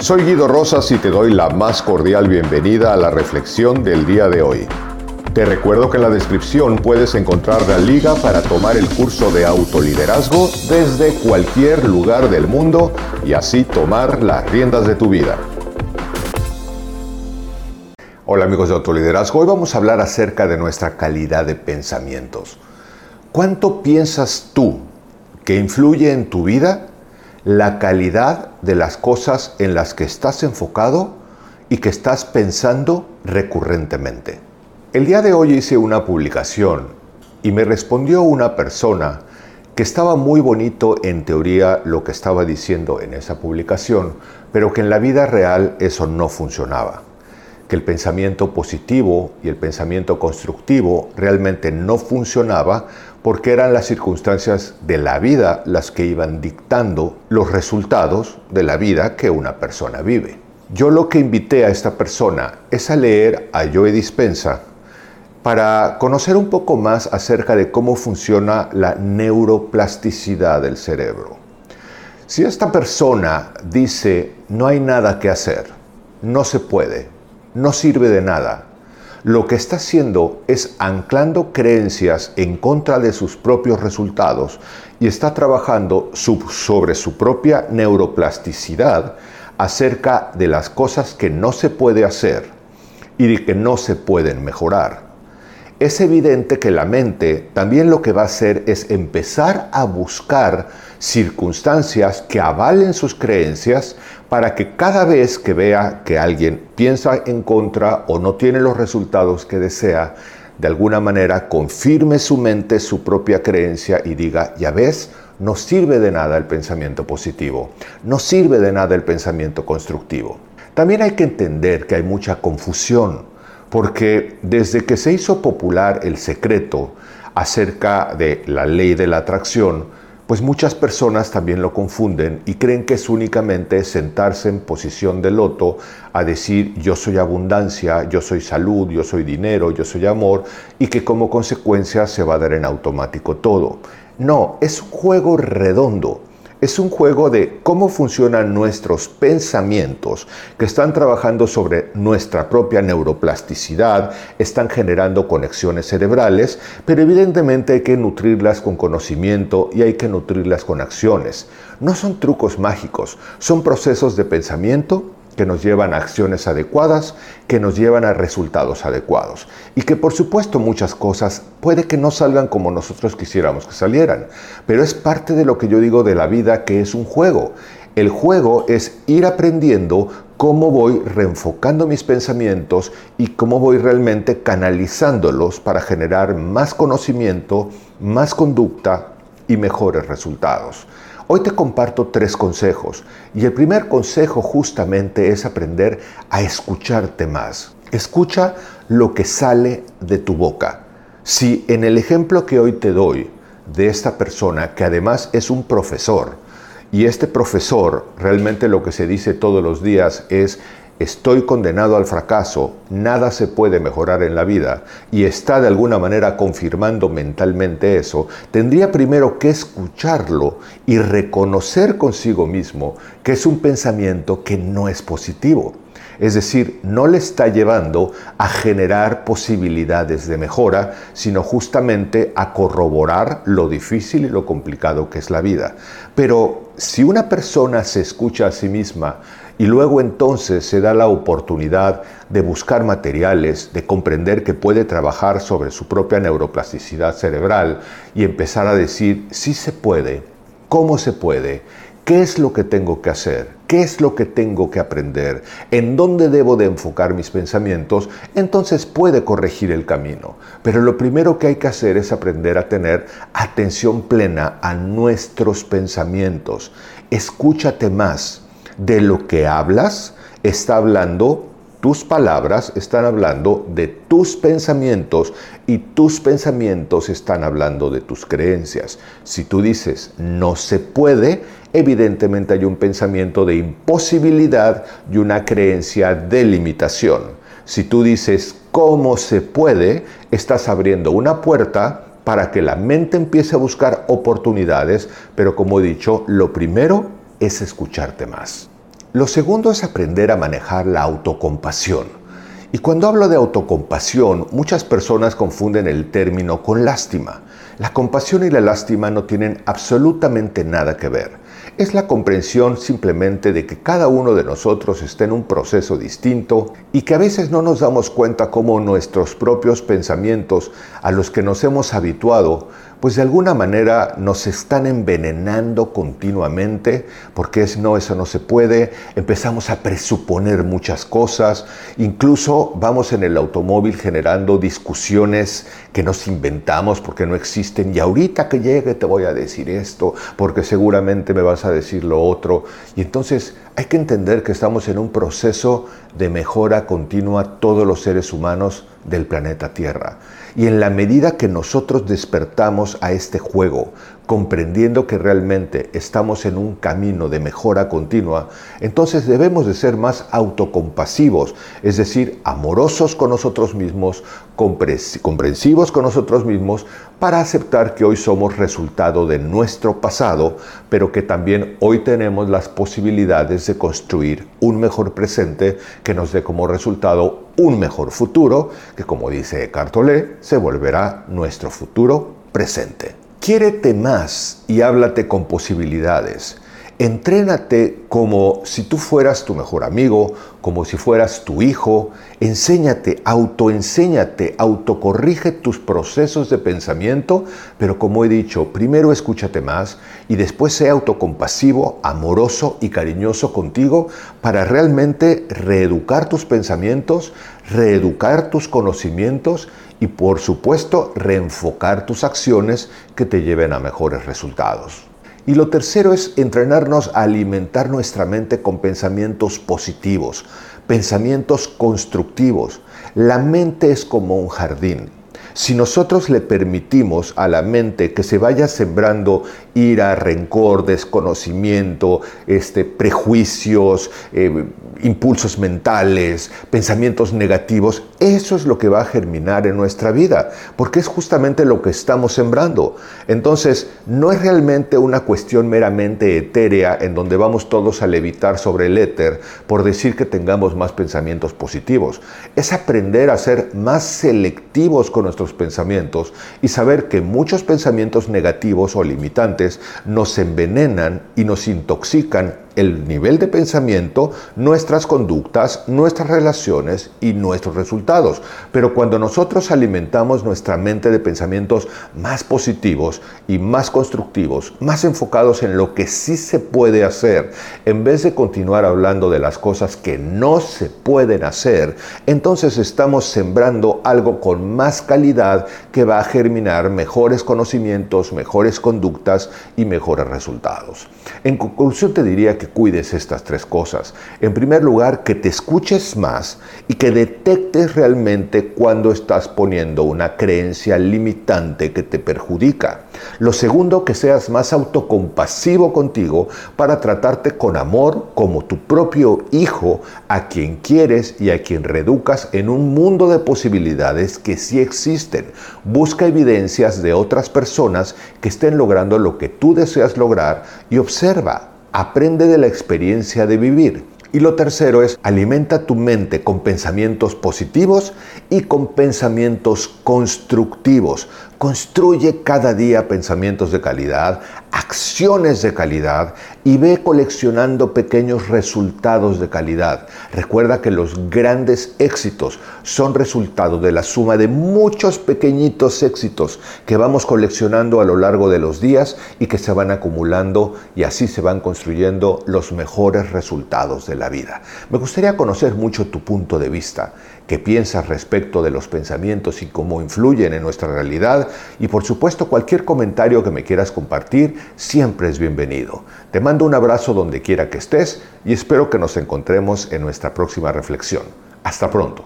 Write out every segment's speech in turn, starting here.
Soy Guido Rosas y te doy la más cordial bienvenida a la reflexión del día de hoy. Te recuerdo que en la descripción puedes encontrar la liga para tomar el curso de autoliderazgo desde cualquier lugar del mundo y así tomar las riendas de tu vida. Hola amigos de Autoliderazgo, hoy vamos a hablar acerca de nuestra calidad de pensamientos. ¿Cuánto piensas tú que influye en tu vida la calidad de las cosas en las que estás enfocado y que estás pensando recurrentemente. El día de hoy hice una publicación y me respondió una persona que estaba muy bonito en teoría lo que estaba diciendo en esa publicación, pero que en la vida real eso no funcionaba. Que el pensamiento positivo y el pensamiento constructivo realmente no funcionaba porque eran las circunstancias de la vida las que iban dictando los resultados de la vida que una persona vive. Yo lo que invité a esta persona es a leer a Joe Dispensa para conocer un poco más acerca de cómo funciona la neuroplasticidad del cerebro. Si esta persona dice no hay nada que hacer, no se puede, no sirve de nada, lo que está haciendo es anclando creencias en contra de sus propios resultados y está trabajando sobre su propia neuroplasticidad acerca de las cosas que no se puede hacer y de que no se pueden mejorar es evidente que la mente también lo que va a hacer es empezar a buscar circunstancias que avalen sus creencias para que cada vez que vea que alguien piensa en contra o no tiene los resultados que desea, de alguna manera confirme su mente su propia creencia y diga, ya ves, no sirve de nada el pensamiento positivo, no sirve de nada el pensamiento constructivo. También hay que entender que hay mucha confusión porque desde que se hizo popular el secreto acerca de la ley de la atracción, pues muchas personas también lo confunden y creen que es únicamente sentarse en posición de loto a decir yo soy abundancia, yo soy salud, yo soy dinero, yo soy amor y que como consecuencia se va a dar en automático todo. No, es un juego redondo es un juego de cómo funcionan nuestros pensamientos que están trabajando sobre nuestra propia neuroplasticidad, están generando conexiones cerebrales, pero evidentemente hay que nutrirlas con conocimiento y hay que nutrirlas con acciones. No son trucos mágicos, son procesos de pensamiento que nos llevan a acciones adecuadas, que nos llevan a resultados adecuados. Y que por supuesto muchas cosas puede que no salgan como nosotros quisiéramos que salieran, pero es parte de lo que yo digo de la vida que es un juego. El juego es ir aprendiendo cómo voy reenfocando mis pensamientos y cómo voy realmente canalizándolos para generar más conocimiento, más conducta y mejores resultados. Hoy te comparto tres consejos y el primer consejo justamente es aprender a escucharte más. Escucha lo que sale de tu boca. Si en el ejemplo que hoy te doy de esta persona, que además es un profesor, y este profesor realmente lo que se dice todos los días es estoy condenado al fracaso, nada se puede mejorar en la vida y está de alguna manera confirmando mentalmente eso, tendría primero que escucharlo y reconocer consigo mismo que es un pensamiento que no es positivo. Es decir, no le está llevando a generar posibilidades de mejora, sino justamente a corroborar lo difícil y lo complicado que es la vida. Pero si una persona se escucha a sí misma y luego entonces se da la oportunidad de buscar materiales, de comprender que puede trabajar sobre su propia neuroplasticidad cerebral y empezar a decir, sí se puede, cómo se puede, qué es lo que tengo que hacer, qué es lo que tengo que aprender, en dónde debo de enfocar mis pensamientos, entonces puede corregir el camino. Pero lo primero que hay que hacer es aprender a tener atención plena a nuestros pensamientos. Escúchate más de lo que hablas está hablando tus palabras están hablando de tus pensamientos y tus pensamientos están hablando de tus creencias. Si tú dices no se puede, evidentemente hay un pensamiento de imposibilidad y una creencia de limitación. Si tú dices cómo se puede, estás abriendo una puerta para que la mente empiece a buscar oportunidades, pero como he dicho, lo primero es escucharte más. Lo segundo es aprender a manejar la autocompasión. Y cuando hablo de autocompasión, muchas personas confunden el término con lástima. La compasión y la lástima no tienen absolutamente nada que ver es la comprensión simplemente de que cada uno de nosotros está en un proceso distinto y que a veces no nos damos cuenta cómo nuestros propios pensamientos a los que nos hemos habituado pues de alguna manera nos están envenenando continuamente, porque es no, eso no se puede, empezamos a presuponer muchas cosas, incluso vamos en el automóvil generando discusiones que nos inventamos porque no existen, y ahorita que llegue te voy a decir esto, porque seguramente me vas a decir lo otro, y entonces hay que entender que estamos en un proceso de mejora continua todos los seres humanos del planeta Tierra. Y en la medida que nosotros despertamos a este juego, comprendiendo que realmente estamos en un camino de mejora continua, entonces debemos de ser más autocompasivos, es decir, amorosos con nosotros mismos, comprensivos con nosotros mismos, para aceptar que hoy somos resultado de nuestro pasado, pero que también hoy tenemos las posibilidades de construir un mejor presente que nos dé como resultado un mejor futuro, que como dice Cartolé, se volverá nuestro futuro presente. Quiérete más y háblate con posibilidades. Entrénate como si tú fueras tu mejor amigo, como si fueras tu hijo. Enséñate, autoenséñate, autocorrige tus procesos de pensamiento, pero como he dicho, primero escúchate más y después sea autocompasivo, amoroso y cariñoso contigo para realmente reeducar tus pensamientos, reeducar tus conocimientos y por supuesto reenfocar tus acciones que te lleven a mejores resultados. Y lo tercero es entrenarnos a alimentar nuestra mente con pensamientos positivos, pensamientos constructivos. La mente es como un jardín si nosotros le permitimos a la mente que se vaya sembrando ira, rencor, desconocimiento, este, prejuicios, eh, impulsos mentales, pensamientos negativos, eso es lo que va a germinar en nuestra vida, porque es justamente lo que estamos sembrando. Entonces, no es realmente una cuestión meramente etérea en donde vamos todos a levitar sobre el éter por decir que tengamos más pensamientos positivos. Es aprender a ser más selectivos con nuestros pensamientos y saber que muchos pensamientos negativos o limitantes nos envenenan y nos intoxican el nivel de pensamiento, nuestras conductas, nuestras relaciones y nuestros resultados. Pero cuando nosotros alimentamos nuestra mente de pensamientos más positivos y más constructivos, más enfocados en lo que sí se puede hacer, en vez de continuar hablando de las cosas que no se pueden hacer, entonces estamos sembrando algo con más calidad que va a germinar mejores conocimientos, mejores conductas y mejores resultados. En conclusión te diría que cuides estas tres cosas. En primer lugar, que te escuches más y que detectes realmente cuando estás poniendo una creencia limitante que te perjudica. Lo segundo, que seas más autocompasivo contigo para tratarte con amor como tu propio hijo a quien quieres y a quien reeducas en un mundo de posibilidades que sí existen. Busca evidencias de otras personas que estén logrando lo que tú deseas lograr y observa aprende de la experiencia de vivir. Y lo tercero es, alimenta tu mente con pensamientos positivos y con pensamientos constructivos. Construye cada día pensamientos de calidad, acciones de calidad y ve coleccionando pequeños resultados de calidad. Recuerda que los grandes éxitos son resultado de la suma de muchos pequeñitos éxitos que vamos coleccionando a lo largo de los días y que se van acumulando y así se van construyendo los mejores resultados de la vida. Me gustaría conocer mucho tu punto de vista qué piensas respecto de los pensamientos y cómo influyen en nuestra realidad y por supuesto cualquier comentario que me quieras compartir siempre es bienvenido. Te mando un abrazo donde quiera que estés y espero que nos encontremos en nuestra próxima reflexión. Hasta pronto.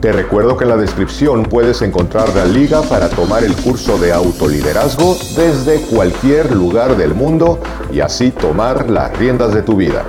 Te recuerdo que en la descripción puedes encontrar la liga para tomar el curso de autoliderazgo desde cualquier lugar del mundo y así tomar las riendas de tu vida.